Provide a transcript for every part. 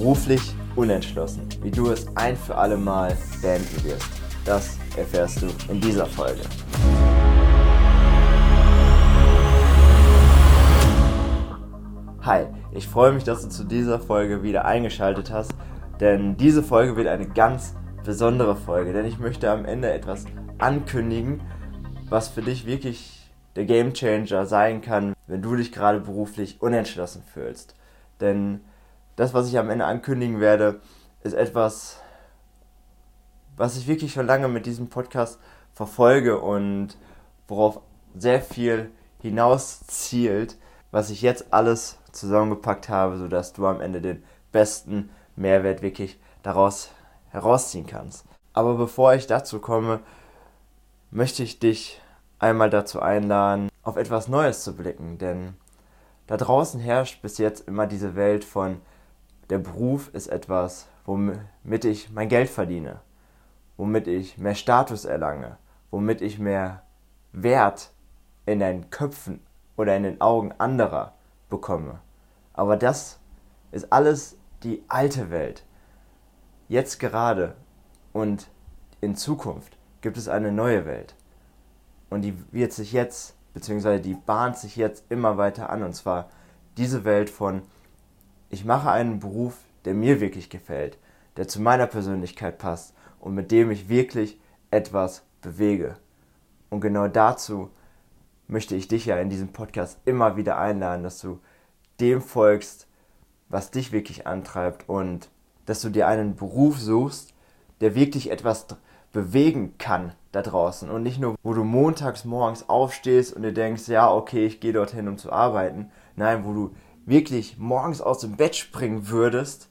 beruflich unentschlossen, wie du es ein für alle Mal beenden wirst. Das erfährst du in dieser Folge. Hi, ich freue mich, dass du zu dieser Folge wieder eingeschaltet hast, denn diese Folge wird eine ganz besondere Folge, denn ich möchte am Ende etwas ankündigen, was für dich wirklich der Game Changer sein kann, wenn du dich gerade beruflich unentschlossen fühlst. Denn das, was ich am Ende ankündigen werde, ist etwas, was ich wirklich schon lange mit diesem Podcast verfolge und worauf sehr viel hinaus zielt, was ich jetzt alles zusammengepackt habe, sodass du am Ende den besten Mehrwert wirklich daraus herausziehen kannst. Aber bevor ich dazu komme, möchte ich dich einmal dazu einladen, auf etwas Neues zu blicken, denn da draußen herrscht bis jetzt immer diese Welt von der Beruf ist etwas, womit ich mein Geld verdiene, womit ich mehr Status erlange, womit ich mehr Wert in den Köpfen oder in den Augen anderer bekomme. Aber das ist alles die alte Welt. Jetzt gerade und in Zukunft gibt es eine neue Welt. Und die wird sich jetzt, beziehungsweise die bahnt sich jetzt immer weiter an. Und zwar diese Welt von, ich mache einen Beruf, der mir wirklich gefällt, der zu meiner Persönlichkeit passt und mit dem ich wirklich etwas bewege. Und genau dazu möchte ich dich ja in diesem Podcast immer wieder einladen, dass du dem folgst, was dich wirklich antreibt und dass du dir einen Beruf suchst, der wirklich etwas bewegen kann da draußen und nicht nur, wo du montags morgens aufstehst und dir denkst, ja, okay, ich gehe dorthin, um zu arbeiten. Nein, wo du wirklich morgens aus dem Bett springen würdest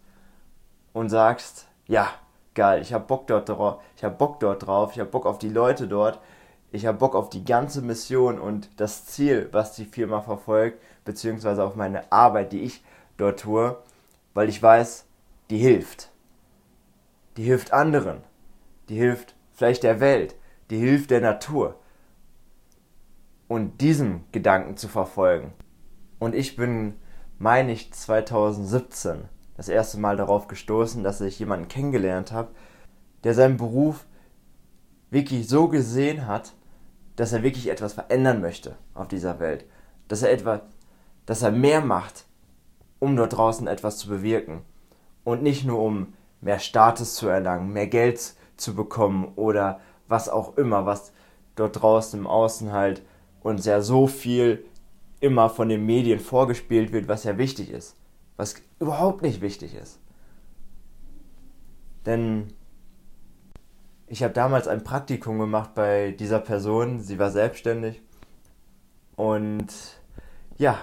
und sagst, ja, geil, ich habe Bock dort drauf, ich habe Bock dort drauf, ich habe Bock auf die Leute dort, ich habe Bock auf die ganze Mission und das Ziel, was die Firma verfolgt, beziehungsweise auf meine Arbeit, die ich dort tue, weil ich weiß, die hilft. Die hilft anderen. Die hilft vielleicht der Welt. Die hilft der Natur. Und diesen Gedanken zu verfolgen. Und ich bin, meine ich, 2017 das erste Mal darauf gestoßen, dass ich jemanden kennengelernt habe, der seinen Beruf wirklich so gesehen hat, dass er wirklich etwas verändern möchte auf dieser Welt. Dass er etwas, dass er mehr macht, um dort draußen etwas zu bewirken. Und nicht nur um mehr Status zu erlangen, mehr Geld zu bekommen oder was auch immer, was dort draußen im Außen halt uns ja so viel immer von den Medien vorgespielt wird, was ja wichtig ist was überhaupt nicht wichtig ist. Denn ich habe damals ein Praktikum gemacht bei dieser Person, sie war selbstständig und ja,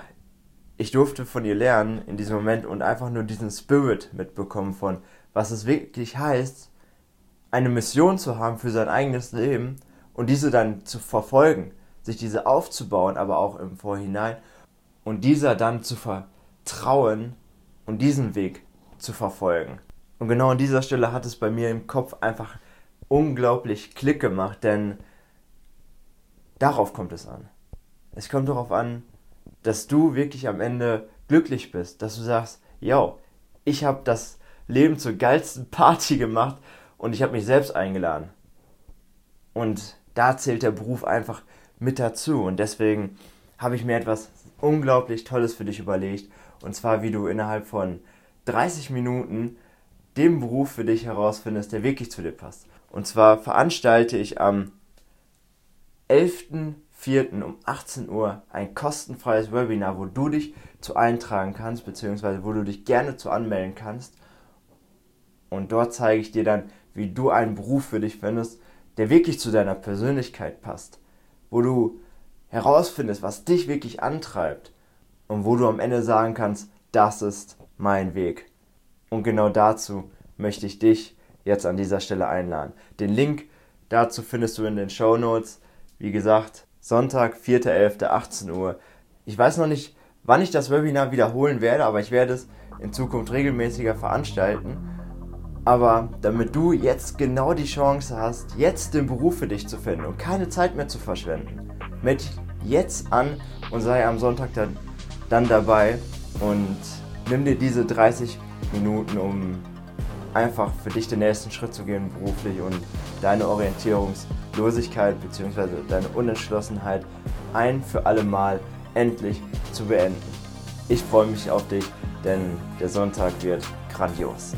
ich durfte von ihr lernen in diesem Moment und einfach nur diesen Spirit mitbekommen von, was es wirklich heißt, eine Mission zu haben für sein eigenes Leben und diese dann zu verfolgen, sich diese aufzubauen, aber auch im Vorhinein und dieser dann zu vertrauen und diesen Weg zu verfolgen. Und genau an dieser Stelle hat es bei mir im Kopf einfach unglaublich Klick gemacht, denn darauf kommt es an. Es kommt darauf an, dass du wirklich am Ende glücklich bist, dass du sagst, yo, ich habe das Leben zur geilsten Party gemacht und ich habe mich selbst eingeladen. Und da zählt der Beruf einfach mit dazu und deswegen habe ich mir etwas unglaublich Tolles für dich überlegt und zwar, wie du innerhalb von 30 Minuten den Beruf für dich herausfindest, der wirklich zu dir passt. Und zwar veranstalte ich am 11.04. um 18 Uhr ein kostenfreies Webinar, wo du dich zu eintragen kannst, beziehungsweise wo du dich gerne zu anmelden kannst. Und dort zeige ich dir dann, wie du einen Beruf für dich findest, der wirklich zu deiner Persönlichkeit passt. Wo du herausfindest, was dich wirklich antreibt und wo du am Ende sagen kannst, das ist mein Weg. Und genau dazu möchte ich dich jetzt an dieser Stelle einladen. Den Link dazu findest du in den Show Notes. Wie gesagt, Sonntag, 4.11., Uhr. Ich weiß noch nicht, wann ich das Webinar wiederholen werde, aber ich werde es in Zukunft regelmäßiger veranstalten. Aber damit du jetzt genau die Chance hast, jetzt den Beruf für dich zu finden und keine Zeit mehr zu verschwenden, mit jetzt an und sei am Sonntag dann, dann dabei und nimm dir diese 30 Minuten, um einfach für dich den nächsten Schritt zu gehen beruflich und deine Orientierungslosigkeit bzw. deine Unentschlossenheit ein für alle Mal endlich zu beenden. Ich freue mich auf dich, denn der Sonntag wird grandios.